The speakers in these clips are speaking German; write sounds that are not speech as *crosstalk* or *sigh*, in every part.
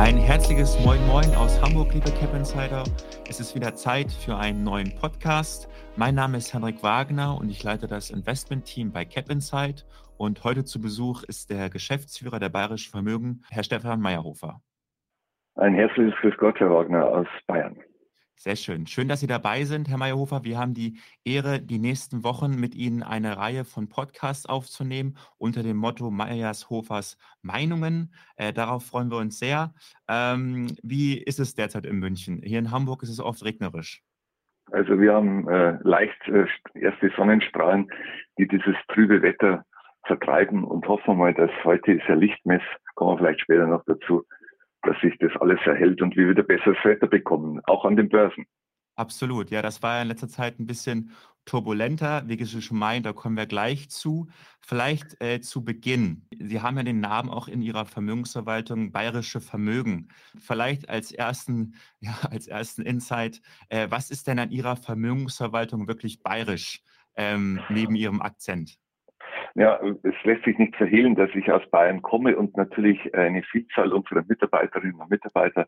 Ein herzliches Moin Moin aus Hamburg, liebe Cap Insider. Es ist wieder Zeit für einen neuen Podcast. Mein Name ist Henrik Wagner und ich leite das Investment-Team bei Cap Insight. Und heute zu Besuch ist der Geschäftsführer der Bayerischen Vermögen, Herr Stefan Meyerhofer. Ein herzliches Grüß Gott, Herr Wagner aus Bayern. Sehr schön. Schön, dass Sie dabei sind, Herr Meyerhofer. Wir haben die Ehre, die nächsten Wochen mit Ihnen eine Reihe von Podcasts aufzunehmen unter dem Motto Meyerhofers Meinungen. Äh, darauf freuen wir uns sehr. Ähm, wie ist es derzeit in München? Hier in Hamburg ist es oft regnerisch. Also wir haben äh, leicht äh, erste Sonnenstrahlen, die dieses trübe Wetter vertreiben und hoffen mal, dass heute ist ja Lichtmess, kommen wir vielleicht später noch dazu, dass sich das alles erhält und wir wieder besseres Wetter bekommen, auch an den Börsen. Absolut, ja, das war ja in letzter Zeit ein bisschen turbulenter, wie schon meinen, da kommen wir gleich zu. Vielleicht äh, zu Beginn. Sie haben ja den Namen auch in Ihrer Vermögensverwaltung Bayerische Vermögen. Vielleicht als ersten, *laughs* ja, als ersten Insight, äh, was ist denn an Ihrer Vermögensverwaltung wirklich bayerisch ähm, neben Ihrem Akzent? Ja, es lässt sich nicht verhehlen, dass ich aus Bayern komme und natürlich eine Vielzahl unserer Mitarbeiterinnen und Mitarbeiter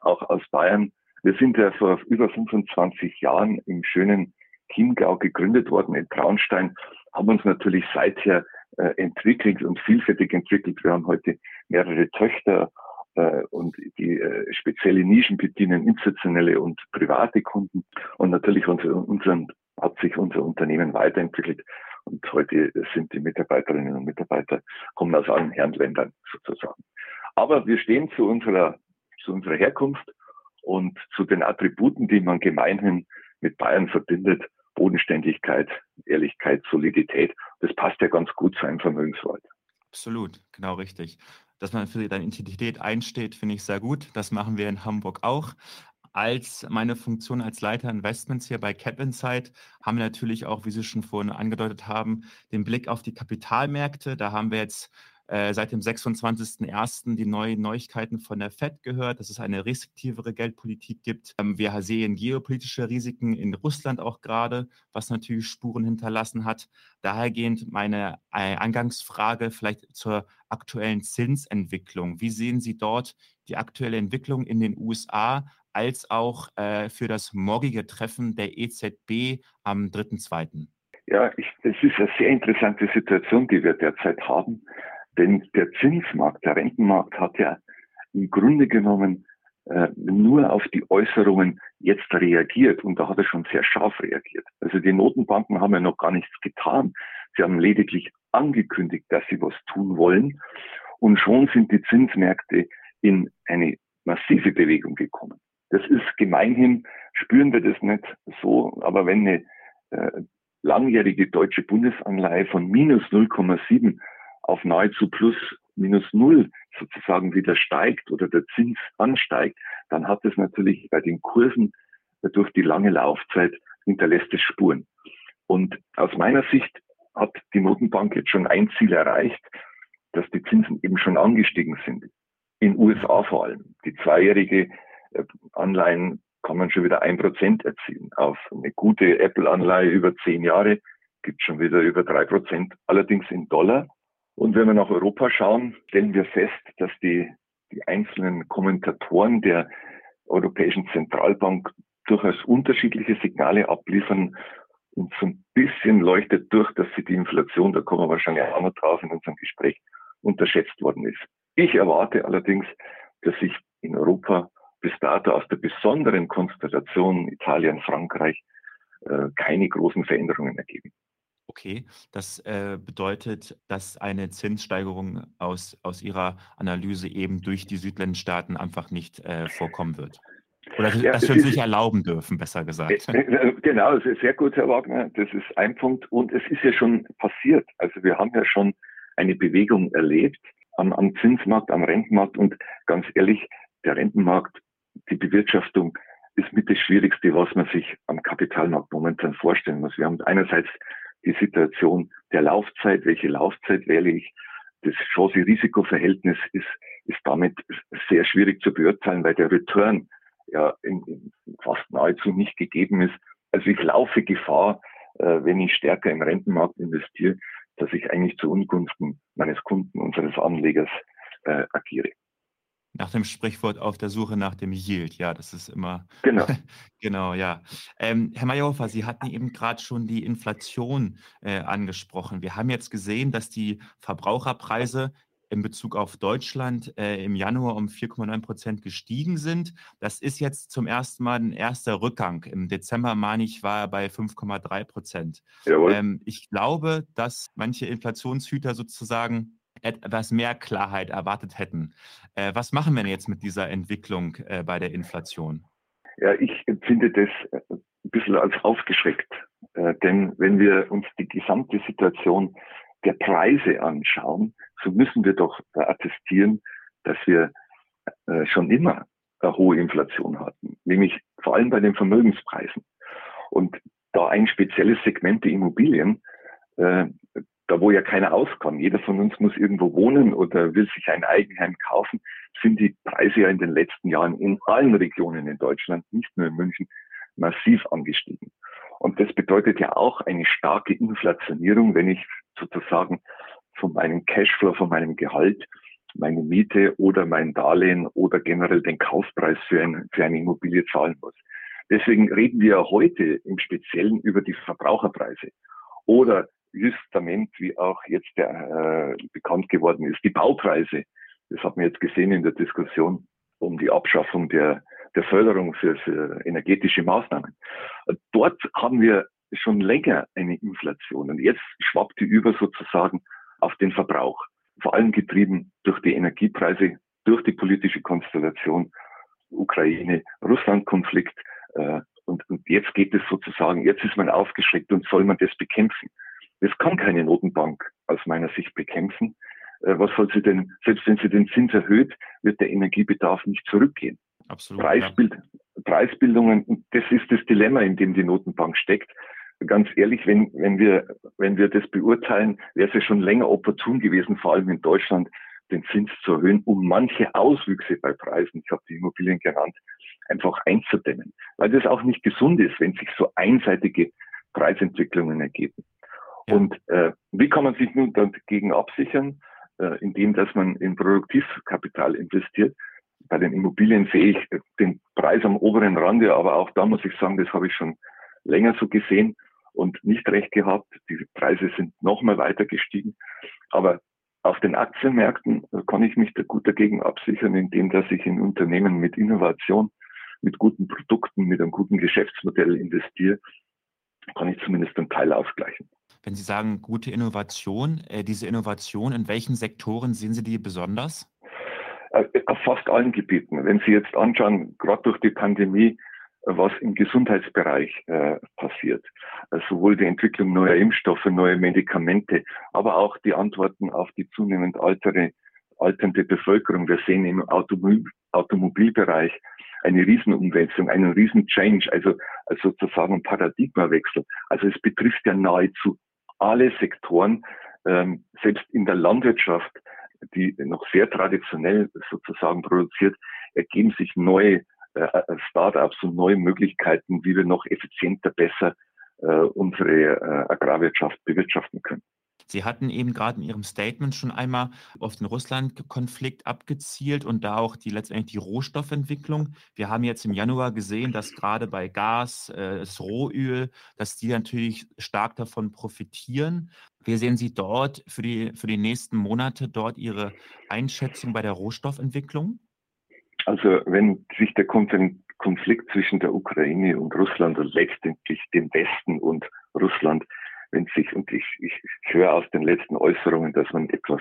auch aus Bayern. Wir sind ja vor über 25 Jahren im schönen Chiemgau gegründet worden in Traunstein, haben uns natürlich seither äh, entwickelt und vielfältig entwickelt. Wir haben heute mehrere Töchter äh, und die äh, spezielle Nischen bedienen, institutionelle und private Kunden. Und natürlich unser, unseren, hat sich unser Unternehmen weiterentwickelt. Und heute sind die Mitarbeiterinnen und Mitarbeiter, kommen aus allen Herrenländern sozusagen. Aber wir stehen zu unserer, zu unserer Herkunft und zu den Attributen, die man gemeinhin mit Bayern verbindet. Bodenständigkeit, Ehrlichkeit, Solidität. Das passt ja ganz gut zu einem Vermögenswald. Absolut, genau richtig. Dass man für seine Identität einsteht, finde ich sehr gut. Das machen wir in Hamburg auch als meine Funktion als Leiter Investments hier bei Cap Insight haben wir natürlich auch, wie Sie schon vorhin angedeutet haben, den Blick auf die Kapitalmärkte. Da haben wir jetzt äh, seit dem 26.01. die neuen Neuigkeiten von der FED gehört, dass es eine restriktivere Geldpolitik gibt. Ähm, wir sehen geopolitische Risiken in Russland auch gerade, was natürlich Spuren hinterlassen hat. Dahergehend meine äh, Eingangsfrage vielleicht zur aktuellen Zinsentwicklung. Wie sehen Sie dort die aktuelle Entwicklung in den USA, als auch äh, für das morgige Treffen der EZB am 3.2. Ja, ich, es ist eine sehr interessante Situation, die wir derzeit haben, denn der Zinsmarkt, der Rentenmarkt hat ja im Grunde genommen äh, nur auf die Äußerungen jetzt reagiert und da hat er schon sehr scharf reagiert. Also die Notenbanken haben ja noch gar nichts getan. Sie haben lediglich angekündigt, dass sie was tun wollen und schon sind die Zinsmärkte in eine massive Bewegung gekommen. Das ist gemeinhin, spüren wir das nicht so, aber wenn eine äh, langjährige deutsche Bundesanleihe von minus 0,7 auf nahezu plus minus null sozusagen wieder steigt oder der Zins ansteigt, dann hat es natürlich bei den Kursen durch die lange Laufzeit hinterlässt es Spuren. Und aus meiner Sicht hat die Notenbank jetzt schon ein Ziel erreicht, dass die Zinsen eben schon angestiegen sind. In USA vor allem. Die zweijährige Anleihen kann man schon wieder ein Prozent erzielen. Auf eine gute Apple-Anleihe über zehn Jahre gibt schon wieder über drei Prozent, allerdings in Dollar. Und wenn wir nach Europa schauen, stellen wir fest, dass die, die einzelnen Kommentatoren der Europäischen Zentralbank durchaus unterschiedliche Signale abliefern. Und so ein bisschen leuchtet durch, dass sie die Inflation, da kommen wir wahrscheinlich auch noch drauf in unserem Gespräch, unterschätzt worden ist. Ich erwarte allerdings, dass sich in Europa bis dato aus der besonderen Konstellation Italien, Frankreich äh, keine großen Veränderungen ergeben. Okay, das äh, bedeutet, dass eine Zinssteigerung aus, aus Ihrer Analyse eben durch die Südländernstaaten einfach nicht äh, vorkommen wird. Oder ja, dass wir uns nicht erlauben dürfen, besser gesagt. Äh, äh, genau, sehr gut, Herr Wagner. Das ist ein Punkt. Und es ist ja schon passiert. Also wir haben ja schon eine Bewegung erlebt am, am Zinsmarkt, am Rentenmarkt. Und ganz ehrlich, der Rentenmarkt die Bewirtschaftung ist mit das Schwierigste, was man sich am Kapitalmarkt momentan vorstellen muss. Wir haben einerseits die Situation der Laufzeit, welche Laufzeit wähle ich. Das Chance-Risiko-Verhältnis ist, ist damit sehr schwierig zu beurteilen, weil der Return ja in, in fast nahezu nicht gegeben ist. Also ich laufe Gefahr, äh, wenn ich stärker im Rentenmarkt investiere, dass ich eigentlich zu Ungunsten meines Kunden, unseres Anlegers äh, agiere. Nach dem Sprichwort auf der Suche nach dem Yield, ja, das ist immer. Genau. *laughs* genau, ja. Ähm, Herr Meyerhofer, Sie hatten eben gerade schon die Inflation äh, angesprochen. Wir haben jetzt gesehen, dass die Verbraucherpreise in Bezug auf Deutschland äh, im Januar um 4,9 Prozent gestiegen sind. Das ist jetzt zum ersten Mal ein erster Rückgang. Im Dezember, meine ich, war er bei 5,3 Prozent. Ähm, ich glaube, dass manche Inflationshüter sozusagen etwas mehr Klarheit erwartet hätten. Äh, was machen wir denn jetzt mit dieser Entwicklung äh, bei der Inflation? Ja, ich empfinde das äh, ein bisschen als aufgeschreckt. denn wenn wir uns die gesamte Situation der Preise anschauen, so müssen wir doch attestieren, dass wir schon immer eine hohe Inflation hatten, nämlich vor allem bei den Vermögenspreisen. Und da ein spezielles Segment der Immobilien, da wo ja keiner aus kann, jeder von uns muss irgendwo wohnen oder will sich ein Eigenheim kaufen, sind die Preise ja in den letzten Jahren in allen Regionen in Deutschland, nicht nur in München, massiv angestiegen. Und das bedeutet ja auch eine starke Inflationierung, wenn ich sozusagen von meinem Cashflow, von meinem Gehalt, meine Miete oder mein Darlehen oder generell den Kaufpreis für, ein, für eine Immobilie zahlen muss. Deswegen reden wir heute im Speziellen über die Verbraucherpreise oder Justament, wie auch jetzt der, äh, bekannt geworden ist, die Baupreise. Das hat man jetzt gesehen in der Diskussion um die Abschaffung der, der Förderung für, für energetische Maßnahmen. Dort haben wir schon länger eine Inflation und jetzt schwappt die über sozusagen auf den Verbrauch. Vor allem getrieben durch die Energiepreise, durch die politische Konstellation Ukraine-Russland-Konflikt. Äh, und, und jetzt geht es sozusagen, jetzt ist man aufgeschreckt und soll man das bekämpfen. Das kann keine Notenbank aus meiner Sicht bekämpfen. Äh, was soll sie denn, selbst wenn sie den Zins erhöht, wird der Energiebedarf nicht zurückgehen. Absolut. Preisbild, ja. Preisbildungen, das ist das Dilemma, in dem die Notenbank steckt. Ganz ehrlich, wenn, wenn wir, wenn wir das beurteilen, wäre es ja schon länger opportun gewesen, vor allem in Deutschland, den Zins zu erhöhen, um manche Auswüchse bei Preisen, ich habe die Immobilien genannt, einfach einzudämmen. Weil das auch nicht gesund ist, wenn sich so einseitige Preisentwicklungen ergeben. Und äh, wie kann man sich nun dagegen absichern? Äh, indem dass man in Produktivkapital investiert. Bei den Immobilien sehe ich den Preis am oberen Rande, aber auch da muss ich sagen, das habe ich schon länger so gesehen und nicht recht gehabt. Die Preise sind nochmal weiter gestiegen. Aber auf den Aktienmärkten kann ich mich da gut dagegen absichern, indem dass ich in Unternehmen mit Innovation, mit guten Produkten, mit einem guten Geschäftsmodell investiere, kann ich zumindest einen Teil ausgleichen. Wenn Sie sagen, gute Innovation, äh, diese Innovation, in welchen Sektoren sehen Sie die besonders? Äh, auf fast allen Gebieten. Wenn Sie jetzt anschauen, gerade durch die Pandemie, was im Gesundheitsbereich äh, passiert, äh, sowohl die Entwicklung neuer Impfstoffe, neue Medikamente, aber auch die Antworten auf die zunehmend altere, alternde Bevölkerung. Wir sehen im Automobil, Automobilbereich eine Riesenumwälzung, einen Riesen-Change, also, also sozusagen ein Paradigmawechsel. Also es betrifft ja nahezu alle Sektoren, ähm, selbst in der Landwirtschaft, die noch sehr traditionell sozusagen produziert, ergeben sich neue äh, äh, Startups und neue Möglichkeiten, wie wir noch effizienter, besser äh, unsere äh, Agrarwirtschaft bewirtschaften können. Sie hatten eben gerade in Ihrem Statement schon einmal auf den Russland-Konflikt abgezielt und da auch die letztendlich die Rohstoffentwicklung. Wir haben jetzt im Januar gesehen, dass gerade bei Gas, äh, das Rohöl, dass die natürlich stark davon profitieren. Wie sehen Sie dort für die, für die nächsten Monate dort Ihre Einschätzung bei der Rohstoffentwicklung? Also wenn sich der Konflikt zwischen der Ukraine und Russland und letztendlich dem Westen und Russland wenn sich, und ich, ich, ich höre aus den letzten Äußerungen, dass man etwas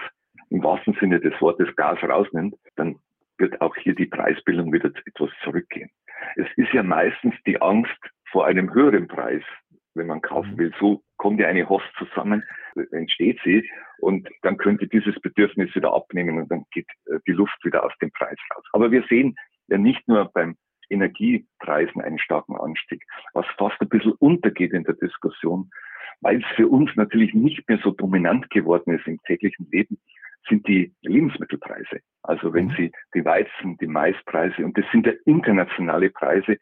im wahrsten Sinne des Wortes Gas rausnimmt, dann wird auch hier die Preisbildung wieder etwas zurückgehen. Es ist ja meistens die Angst vor einem höheren Preis, wenn man kaufen mhm. will. So kommt ja eine Host zusammen, entsteht sie und dann könnte dieses Bedürfnis wieder abnehmen und dann geht äh, die Luft wieder aus dem Preis raus. Aber wir sehen ja nicht nur beim Energiepreisen einen starken Anstieg, was fast ein bisschen untergeht in der Diskussion, weil es für uns natürlich nicht mehr so dominant geworden ist im täglichen Leben, sind die Lebensmittelpreise. Also wenn mhm. Sie die Weizen, die Maispreise, und das sind ja internationale Preise,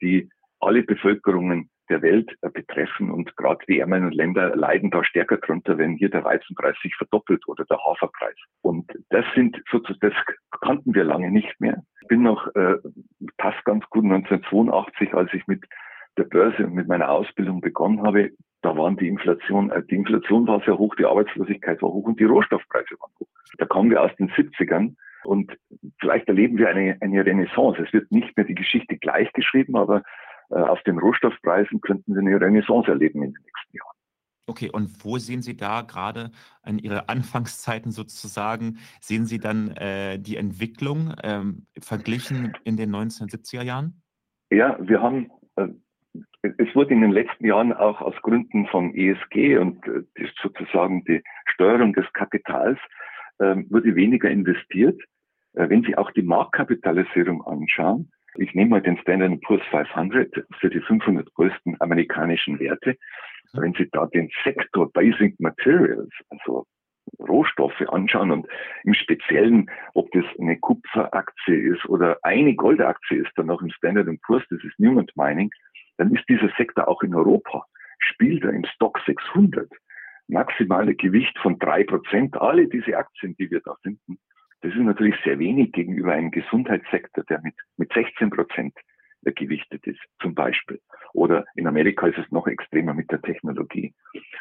die alle Bevölkerungen der Welt äh, betreffen und gerade die ärmeren Länder leiden da stärker drunter, wenn hier der Weizenpreis sich verdoppelt oder der Haferpreis. Und das sind sozusagen, das kannten wir lange nicht mehr. Ich bin noch, äh, passt ganz gut, 1982, als ich mit der Börse und mit meiner Ausbildung begonnen habe, da waren die Inflation, äh, die Inflation war sehr hoch, die Arbeitslosigkeit war hoch und die Rohstoffpreise waren hoch. Da kommen wir aus den 70ern und vielleicht erleben wir eine, eine Renaissance. Es wird nicht mehr die Geschichte gleich geschrieben, aber äh, auf den Rohstoffpreisen könnten wir eine Renaissance erleben in den nächsten Jahren. Okay, und wo sehen Sie da gerade an Ihre *laughs* Anfangszeiten sozusagen, sehen Sie dann äh, die Entwicklung ähm, verglichen in den 1970er Jahren? Ja, wir haben, äh, es wurde in den letzten Jahren auch aus Gründen von ESG und äh, sozusagen die Steuerung des Kapitals, ähm, wurde weniger investiert. Äh, wenn Sie auch die Marktkapitalisierung anschauen, ich nehme mal den Standard Poor's 500 für die 500 größten amerikanischen Werte. Wenn Sie da den Sektor Basic Materials, also Rohstoffe anschauen und im Speziellen, ob das eine Kupferaktie ist oder eine Goldaktie ist, dann noch im Standard Poor's, das ist Newmont Mining, dann ist dieser Sektor auch in Europa, spielt er im Stock 600 maximale Gewicht von drei Prozent. Alle diese Aktien, die wir da finden, das ist natürlich sehr wenig gegenüber einem Gesundheitssektor, der mit, mit 16 Prozent gewichtet ist, zum Beispiel. Oder in Amerika ist es noch extremer mit der Technologie.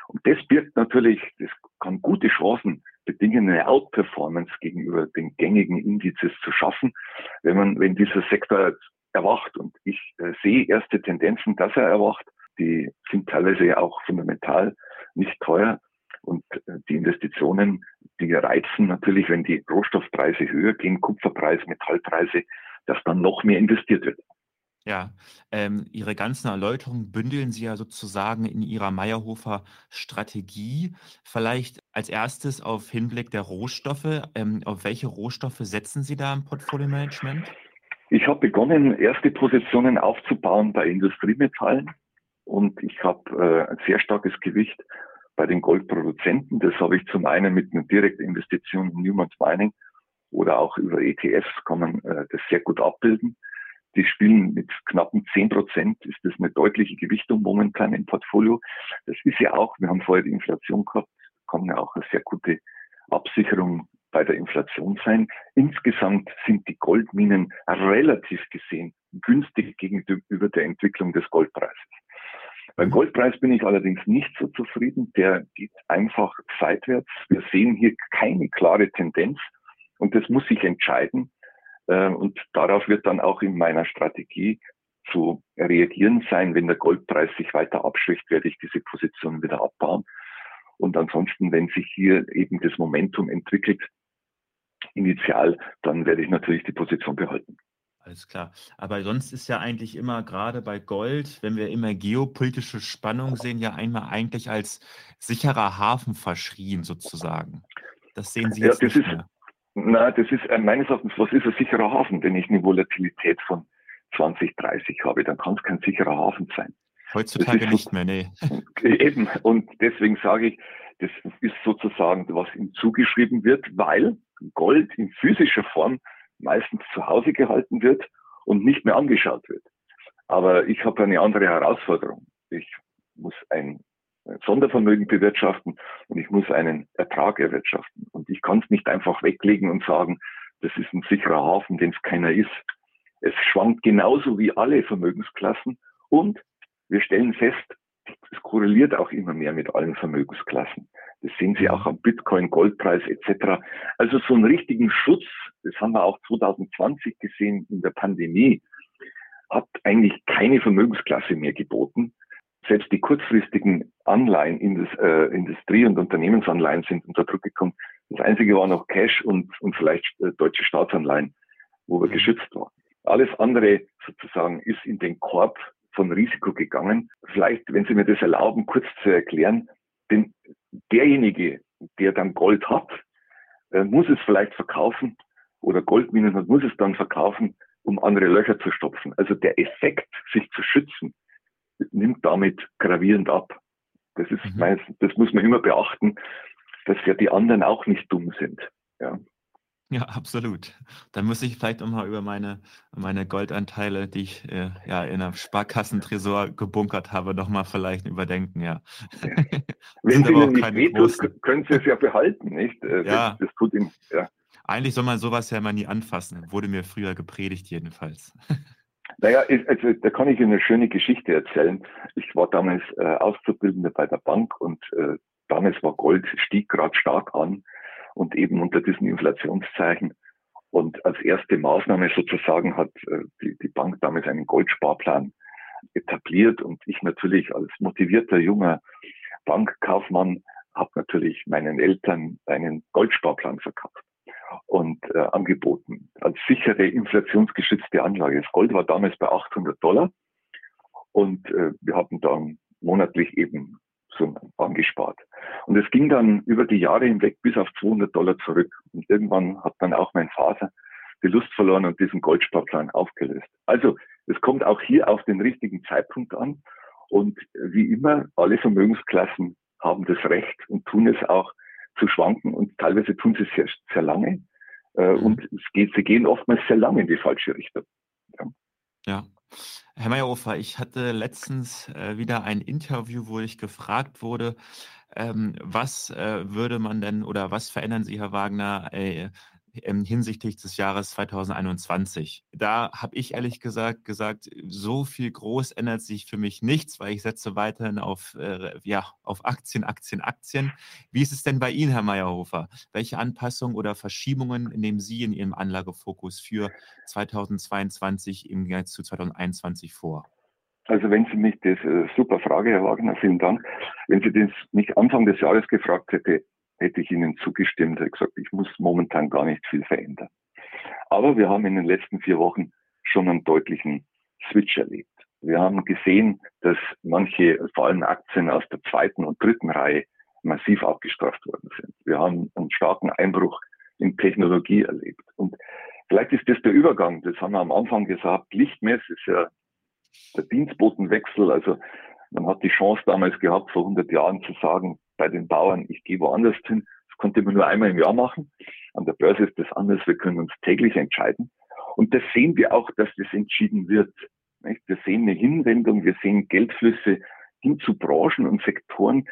Und das birgt natürlich, das kann gute Chancen bedingen, eine Outperformance gegenüber den gängigen Indizes zu schaffen, wenn man, wenn dieser Sektor erwacht. Und ich äh, sehe erste Tendenzen, dass er erwacht. Die sind teilweise ja auch fundamental nicht teuer. Und äh, die Investitionen, die reizen natürlich, wenn die Rohstoffpreise höher gehen, Kupferpreise, Metallpreise, dass dann noch mehr investiert wird. Ja, ähm, Ihre ganzen Erläuterungen bündeln Sie ja sozusagen in Ihrer Meyerhofer Strategie. Vielleicht als erstes auf Hinblick der Rohstoffe. Ähm, auf welche Rohstoffe setzen Sie da im Portfolio-Management? Ich habe begonnen, erste Positionen aufzubauen bei Industriemetallen und ich habe äh, ein sehr starkes Gewicht bei den Goldproduzenten. Das habe ich zum einen mit einer direkten Investition in Newmont Mining oder auch über ETFs kann man äh, das sehr gut abbilden. Die spielen mit knappen 10 Prozent, ist das eine deutliche Gewichtung momentan im Portfolio. Das ist ja auch, wir haben vorher die Inflation gehabt, kann ja auch eine sehr gute Absicherung bei der Inflation sein. Insgesamt sind die Goldminen relativ gesehen günstig gegenüber der Entwicklung des Goldpreises. Beim mhm. Goldpreis bin ich allerdings nicht so zufrieden. Der geht einfach seitwärts. Wir sehen hier keine klare Tendenz und das muss sich entscheiden. Äh, und darauf wird dann auch in meiner Strategie zu reagieren sein. Wenn der Goldpreis sich weiter abschwächt, werde ich diese Position wieder abbauen. Und ansonsten, wenn sich hier eben das Momentum entwickelt, initial, dann werde ich natürlich die Position behalten. Alles klar. Aber sonst ist ja eigentlich immer gerade bei Gold, wenn wir immer geopolitische Spannung sehen, ja einmal eigentlich als sicherer Hafen verschrien sozusagen. Das sehen Sie jetzt ja, das nicht ist, mehr. Na, das ist äh, meines Erachtens, was ist ein sicherer Hafen? Wenn ich eine Volatilität von 20, 30 habe, dann kann es kein sicherer Hafen sein. Heutzutage nicht mehr, nee. *laughs* Eben. Und deswegen sage ich, das ist sozusagen, was ihm zugeschrieben wird, weil Gold in physischer Form meistens zu Hause gehalten wird und nicht mehr angeschaut wird. Aber ich habe eine andere Herausforderung. Ich muss ein Sondervermögen bewirtschaften und ich muss einen Ertrag erwirtschaften. Und ich kann es nicht einfach weglegen und sagen, das ist ein sicherer Hafen, den es keiner ist. Es schwankt genauso wie alle Vermögensklassen und wir stellen fest, es korreliert auch immer mehr mit allen Vermögensklassen. Das sehen Sie auch am Bitcoin, Goldpreis etc. Also so einen richtigen Schutz, das haben wir auch 2020 gesehen in der Pandemie, hat eigentlich keine Vermögensklasse mehr geboten. Selbst die kurzfristigen Anleihen, äh, Industrie- und Unternehmensanleihen sind unter Druck gekommen. Das Einzige war noch Cash und, und vielleicht äh, deutsche Staatsanleihen, wo wir geschützt waren. Alles andere sozusagen ist in den Korb von Risiko gegangen. Vielleicht, wenn Sie mir das erlauben, kurz zu erklären, denn derjenige, der dann Gold hat, äh, muss es vielleicht verkaufen oder Goldminen hat, muss es dann verkaufen, um andere Löcher zu stopfen. Also der Effekt, sich zu schützen, nimmt damit gravierend ab. Das ist mhm. meistens, das muss man immer beachten, dass ja die anderen auch nicht dumm sind. Ja. Ja, absolut. Dann muss ich vielleicht auch mal über meine, meine Goldanteile, die ich äh, ja in einem Sparkassentresor gebunkert habe, nochmal vielleicht überdenken, ja. ja. *laughs* Wenn Sie nicht wehtut, können Sie es ja behalten, nicht? Äh, ja. Das, das tut ihm, ja. Eigentlich soll man sowas ja immer nie anfassen. Wurde mir früher gepredigt jedenfalls. *laughs* Naja, also da kann ich Ihnen eine schöne Geschichte erzählen. Ich war damals äh, Auszubildender bei der Bank und äh, damals war Gold, stieg gerade stark an und eben unter diesen Inflationszeichen. Und als erste Maßnahme sozusagen hat äh, die, die Bank damals einen Goldsparplan etabliert und ich natürlich als motivierter junger Bankkaufmann habe natürlich meinen Eltern einen Goldsparplan verkauft und äh, angeboten als sichere inflationsgeschützte Anlage. Das Gold war damals bei 800 Dollar und äh, wir hatten dann monatlich eben so angespart. Und es ging dann über die Jahre hinweg bis auf 200 Dollar zurück. Und irgendwann hat dann auch mein Vater die Lust verloren und diesen Goldsparplan aufgelöst. Also es kommt auch hier auf den richtigen Zeitpunkt an. Und wie immer, alle Vermögensklassen haben das Recht und tun es auch zu schwanken und teilweise tun sie es sehr, sehr lange. Äh, mhm. Und es geht, sie gehen oftmals sehr lange in die falsche Richtung. Ja. ja. Herr Meyerhofer, ich hatte letztens äh, wieder ein Interview, wo ich gefragt wurde, ähm, was äh, würde man denn oder was verändern Sie, Herr Wagner, äh, hinsichtlich des Jahres 2021. Da habe ich ehrlich gesagt gesagt, so viel groß ändert sich für mich nichts, weil ich setze weiterhin auf, äh, ja, auf Aktien, Aktien, Aktien. Wie ist es denn bei Ihnen, Herr Meyerhofer? Welche Anpassungen oder Verschiebungen nehmen Sie in Ihrem Anlagefokus für 2022 im Gegensatz zu 2021 vor? Also wenn Sie mich das, äh, super Frage, Herr Wagner, vielen Dank. Wenn Sie das mich Anfang des Jahres gefragt hätte, hätte ich Ihnen zugestimmt, hätte gesagt, ich muss momentan gar nicht viel verändern. Aber wir haben in den letzten vier Wochen schon einen deutlichen Switch erlebt. Wir haben gesehen, dass manche, vor allem Aktien aus der zweiten und dritten Reihe, massiv abgestraft worden sind. Wir haben einen starken Einbruch in Technologie erlebt. Und vielleicht ist das der Übergang, das haben wir am Anfang gesagt, Lichtmess ist ja der Dienstbotenwechsel. Also man hat die Chance damals gehabt, vor 100 Jahren zu sagen, bei den Bauern, ich gehe woanders hin. Das konnte man nur einmal im Jahr machen. An der Börse ist das anders. Wir können uns täglich entscheiden. Und das sehen wir auch, dass das entschieden wird. Wir sehen eine Hinwendung, wir sehen Geldflüsse hin zu Branchen und Sektoren,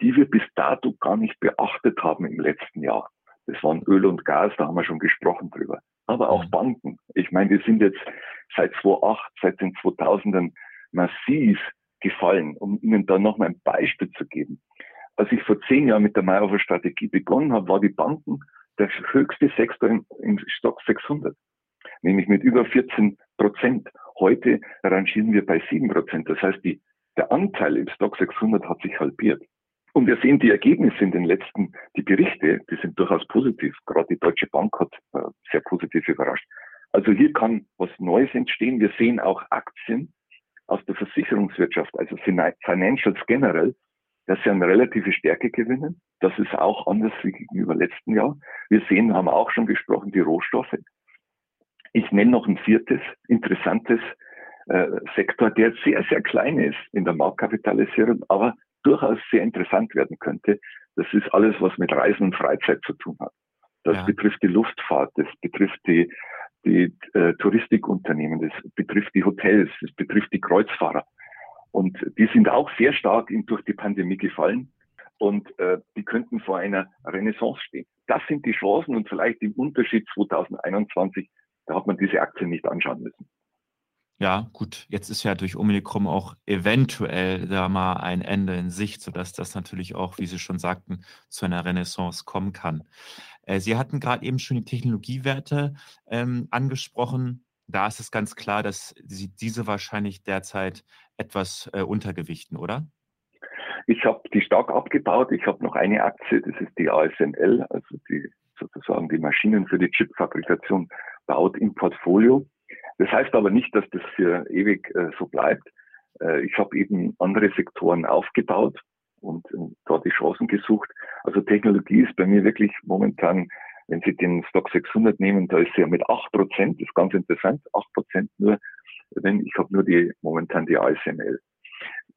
die wir bis dato gar nicht beachtet haben im letzten Jahr. Das waren Öl und Gas, da haben wir schon gesprochen drüber. Aber auch mhm. Banken. Ich meine, wir sind jetzt seit 2008, seit den 2000ern massiv gefallen, um Ihnen da noch mal ein Beispiel zu geben als ich vor zehn Jahren mit der Meyerhofer Strategie begonnen habe, war die Banken der höchste Sektor im, im Stock 600, nämlich mit über 14 Prozent. Heute rangieren wir bei 7 Prozent. Das heißt, die, der Anteil im Stock 600 hat sich halbiert. Und wir sehen die Ergebnisse in den letzten, die Berichte, die sind durchaus positiv. Gerade die Deutsche Bank hat äh, sehr positiv überrascht. Also hier kann was Neues entstehen. Wir sehen auch Aktien aus der Versicherungswirtschaft, also Financials generell, dass sie eine relative Stärke gewinnen. Das ist auch anders wie gegenüber letzten Jahr. Wir sehen, haben auch schon gesprochen, die Rohstoffe. Ich nenne noch ein viertes interessantes äh, Sektor, der sehr, sehr klein ist in der Marktkapitalisierung, aber durchaus sehr interessant werden könnte. Das ist alles, was mit Reisen und Freizeit zu tun hat. Das ja. betrifft die Luftfahrt, das betrifft die, die äh, Touristikunternehmen, das betrifft die Hotels, das betrifft die Kreuzfahrer. Und die sind auch sehr stark durch die Pandemie gefallen und äh, die könnten vor einer Renaissance stehen. Das sind die Chancen und vielleicht im Unterschied 2021, da hat man diese Aktien nicht anschauen müssen. Ja, gut, jetzt ist ja durch Omikron auch eventuell da mal ein Ende in Sicht, sodass das natürlich auch, wie Sie schon sagten, zu einer Renaissance kommen kann. Äh, Sie hatten gerade eben schon die Technologiewerte ähm, angesprochen da ist es ganz klar, dass Sie diese wahrscheinlich derzeit etwas äh, untergewichten, oder? Ich habe die stark abgebaut. Ich habe noch eine Aktie, das ist die ASML, also die sozusagen die Maschinen für die Chipfabrikation baut im Portfolio. Das heißt aber nicht, dass das für ewig äh, so bleibt. Äh, ich habe eben andere Sektoren aufgebaut und äh, dort die Chancen gesucht. Also Technologie ist bei mir wirklich momentan wenn Sie den Stock 600 nehmen, da ist sie ja mit 8 Prozent, das ist ganz interessant, 8 Prozent nur, wenn ich habe nur die, momentan die ASML.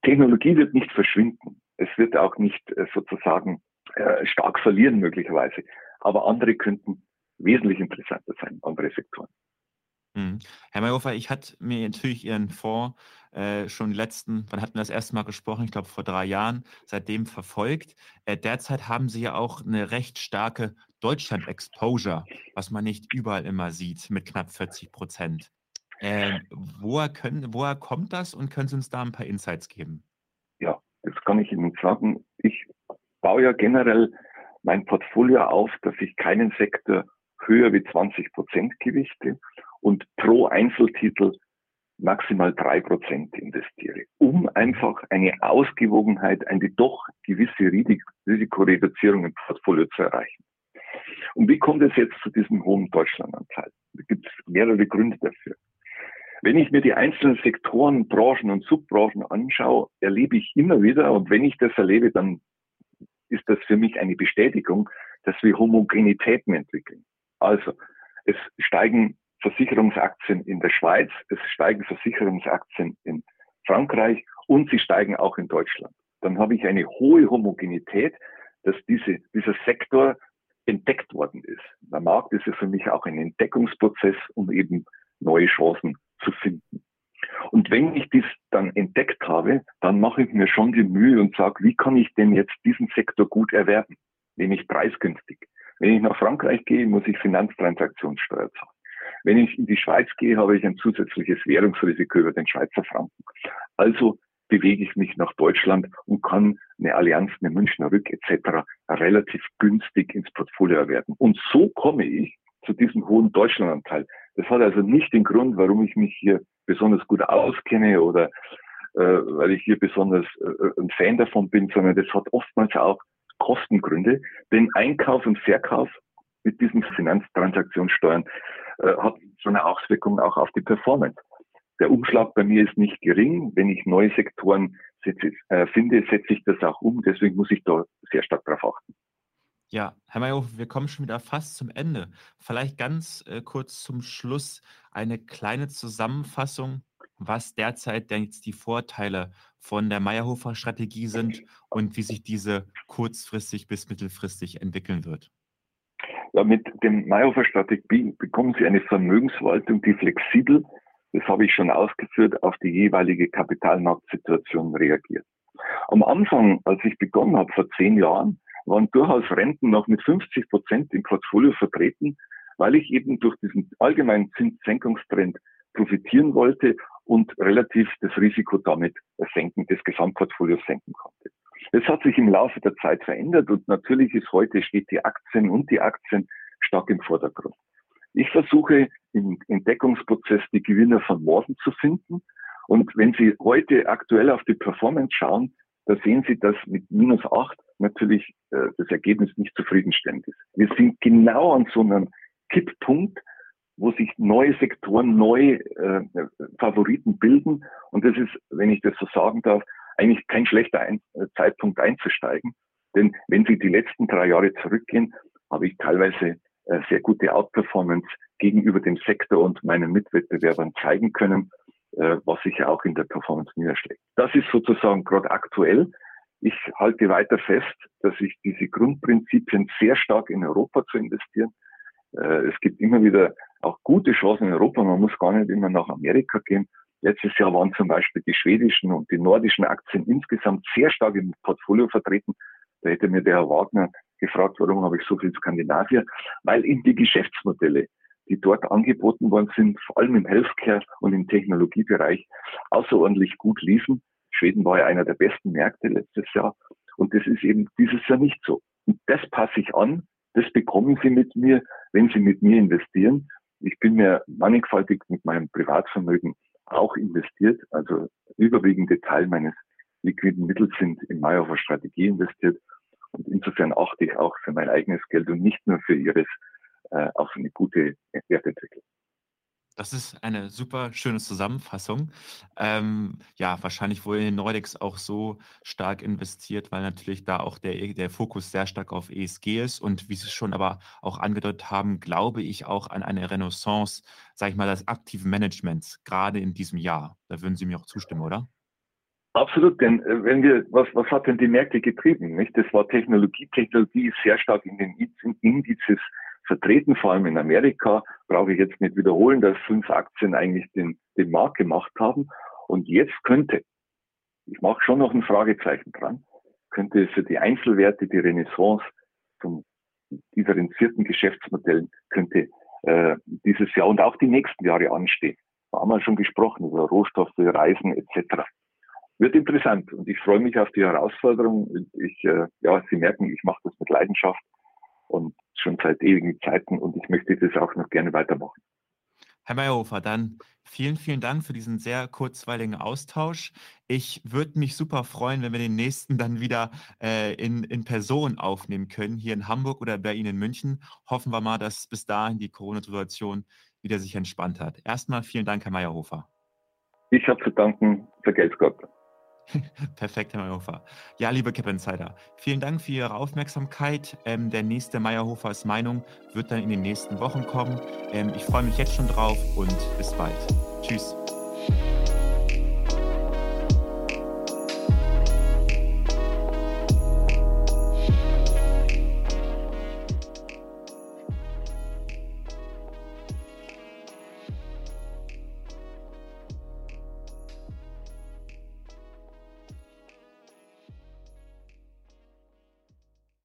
Technologie wird nicht verschwinden. Es wird auch nicht äh, sozusagen äh, stark verlieren möglicherweise. Aber andere könnten wesentlich interessanter sein, andere Sektoren. Mhm. Herr Mayhofer, ich hatte mir natürlich Ihren Fonds äh, schon letzten, wann hatten wir das erste Mal gesprochen? Ich glaube vor drei Jahren, seitdem verfolgt. Äh, derzeit haben Sie ja auch eine recht starke Deutschland-Exposure, was man nicht überall immer sieht, mit knapp 40 Prozent. Ähm, woher, können, woher kommt das und können Sie uns da ein paar Insights geben? Ja, das kann ich Ihnen sagen. Ich baue ja generell mein Portfolio auf, dass ich keinen Sektor höher wie 20 Prozent gewichte und pro Einzeltitel maximal drei Prozent investiere, um einfach eine Ausgewogenheit, eine doch gewisse Risikoreduzierung im Portfolio zu erreichen. Und wie kommt es jetzt zu diesem hohen Deutschlandanteil? Da gibt es mehrere Gründe dafür. Wenn ich mir die einzelnen Sektoren, Branchen und Subbranchen anschaue, erlebe ich immer wieder, und wenn ich das erlebe, dann ist das für mich eine Bestätigung, dass wir Homogenitäten entwickeln. Also, es steigen Versicherungsaktien in der Schweiz, es steigen Versicherungsaktien in Frankreich und sie steigen auch in Deutschland. Dann habe ich eine hohe Homogenität, dass diese, dieser Sektor entdeckt worden ist. Der Markt ist ja für mich auch ein Entdeckungsprozess, um eben neue Chancen zu finden. Und wenn ich dies dann entdeckt habe, dann mache ich mir schon die Mühe und sage, wie kann ich denn jetzt diesen Sektor gut erwerben, nämlich preisgünstig. Wenn ich nach Frankreich gehe, muss ich Finanztransaktionssteuer zahlen. Wenn ich in die Schweiz gehe, habe ich ein zusätzliches Währungsrisiko über den Schweizer Franken. Also bewege ich mich nach Deutschland und kann eine Allianz, eine Münchner Rück etc. relativ günstig ins Portfolio erwerben. Und so komme ich zu diesem hohen Deutschlandanteil. Das hat also nicht den Grund, warum ich mich hier besonders gut auskenne oder äh, weil ich hier besonders äh, ein Fan davon bin, sondern das hat oftmals auch Kostengründe. Denn Einkauf und Verkauf mit diesen Finanztransaktionssteuern äh, hat so eine Auswirkung auch auf die Performance. Der Umschlag bei mir ist nicht gering. Wenn ich neue Sektoren setze, äh, finde, setze ich das auch um. Deswegen muss ich da sehr stark darauf achten. Ja, Herr Meyerhofer, wir kommen schon wieder fast zum Ende. Vielleicht ganz äh, kurz zum Schluss eine kleine Zusammenfassung, was derzeit denn jetzt die Vorteile von der Meyerhofer-Strategie sind und wie sich diese kurzfristig bis mittelfristig entwickeln wird. Ja, mit dem Meyerhofer-Strategie bekommen Sie eine Vermögensverwaltung, die flexibel, das habe ich schon ausgeführt, auf die jeweilige Kapitalmarktsituation reagiert. Am Anfang, als ich begonnen habe, vor zehn Jahren, waren durchaus Renten noch mit 50 Prozent im Portfolio vertreten, weil ich eben durch diesen allgemeinen Zinssenkungstrend profitieren wollte und relativ das Risiko damit senken, des Gesamtportfolios senken konnte. Das hat sich im Laufe der Zeit verändert und natürlich ist heute steht die Aktien und die Aktien stark im Vordergrund. Ich versuche im Entdeckungsprozess die Gewinner von morgen zu finden. Und wenn Sie heute aktuell auf die Performance schauen, da sehen Sie, dass mit minus acht natürlich äh, das Ergebnis nicht zufriedenstellend ist. Wir sind genau an so einem Kipppunkt, wo sich neue Sektoren, neue äh, Favoriten bilden. Und das ist, wenn ich das so sagen darf, eigentlich kein schlechter Ein äh, Zeitpunkt einzusteigen. Denn wenn Sie die letzten drei Jahre zurückgehen, habe ich teilweise äh, sehr gute Outperformance gegenüber dem Sektor und meinen Mitwettbewerbern zeigen können, äh, was sich ja auch in der Performance niederschlägt. Das ist sozusagen gerade aktuell. Ich halte weiter fest, dass ich diese Grundprinzipien sehr stark in Europa zu investieren. Es gibt immer wieder auch gute Chancen in Europa. Man muss gar nicht immer nach Amerika gehen. Letztes Jahr waren zum Beispiel die schwedischen und die nordischen Aktien insgesamt sehr stark im Portfolio vertreten. Da hätte mir der Herr Wagner gefragt, warum habe ich so viel Skandinavier? Weil eben die Geschäftsmodelle, die dort angeboten worden sind, vor allem im Healthcare und im Technologiebereich, außerordentlich gut liefen. Schweden war ja einer der besten Märkte letztes Jahr. Und das ist eben dieses Jahr nicht so. Und das passe ich an. Das bekommen Sie mit mir, wenn Sie mit mir investieren. Ich bin mir mannigfaltig mit meinem Privatvermögen auch investiert. Also überwiegende Teil meines liquiden Mittels sind in Mayhofer Strategie investiert. Und insofern achte ich auch für mein eigenes Geld und nicht nur für Ihres äh, auf eine gute Wertentwicklung. Das ist eine super schöne Zusammenfassung. Ähm, ja, wahrscheinlich wurde in Nordics auch so stark investiert, weil natürlich da auch der, der Fokus sehr stark auf ESG ist. Und wie Sie schon aber auch angedeutet haben, glaube ich auch an eine Renaissance, sage ich mal, des aktiven Managements, gerade in diesem Jahr. Da würden Sie mir auch zustimmen, oder? Absolut, denn äh, wenn wir, was, was hat denn die Märkte getrieben? Nicht? Das war Technologie. Technologie ist sehr stark in den Indizes vertreten, vor allem in Amerika, brauche ich jetzt nicht wiederholen, dass fünf Aktien eigentlich den, den Markt gemacht haben. Und jetzt könnte, ich mache schon noch ein Fragezeichen dran, könnte für die Einzelwerte die Renaissance zum differenzierten Geschäftsmodellen könnte äh, dieses Jahr und auch die nächsten Jahre anstehen. Da haben wir schon gesprochen über Rohstoffe, Reisen etc. Wird interessant und ich freue mich auf die Herausforderung. Ich, äh, ja, Sie merken, ich mache das mit Leidenschaft und schon seit ewigen Zeiten und ich möchte das auch noch gerne weitermachen. Herr Meyerhofer, dann vielen, vielen Dank für diesen sehr kurzweiligen Austausch. Ich würde mich super freuen, wenn wir den nächsten dann wieder äh, in, in Person aufnehmen können, hier in Hamburg oder bei Ihnen in München. Hoffen wir mal, dass bis dahin die Corona-Situation wieder sich entspannt hat. Erstmal vielen Dank, Herr Meyerhofer. Ich habe zu danken. Vergelt's Gott. *laughs* Perfekt, Herr Meyerhofer. Ja, liebe Cap Insider, vielen Dank für Ihre Aufmerksamkeit. Ähm, der nächste Meyerhofers Meinung wird dann in den nächsten Wochen kommen. Ähm, ich freue mich jetzt schon drauf und bis bald. Tschüss.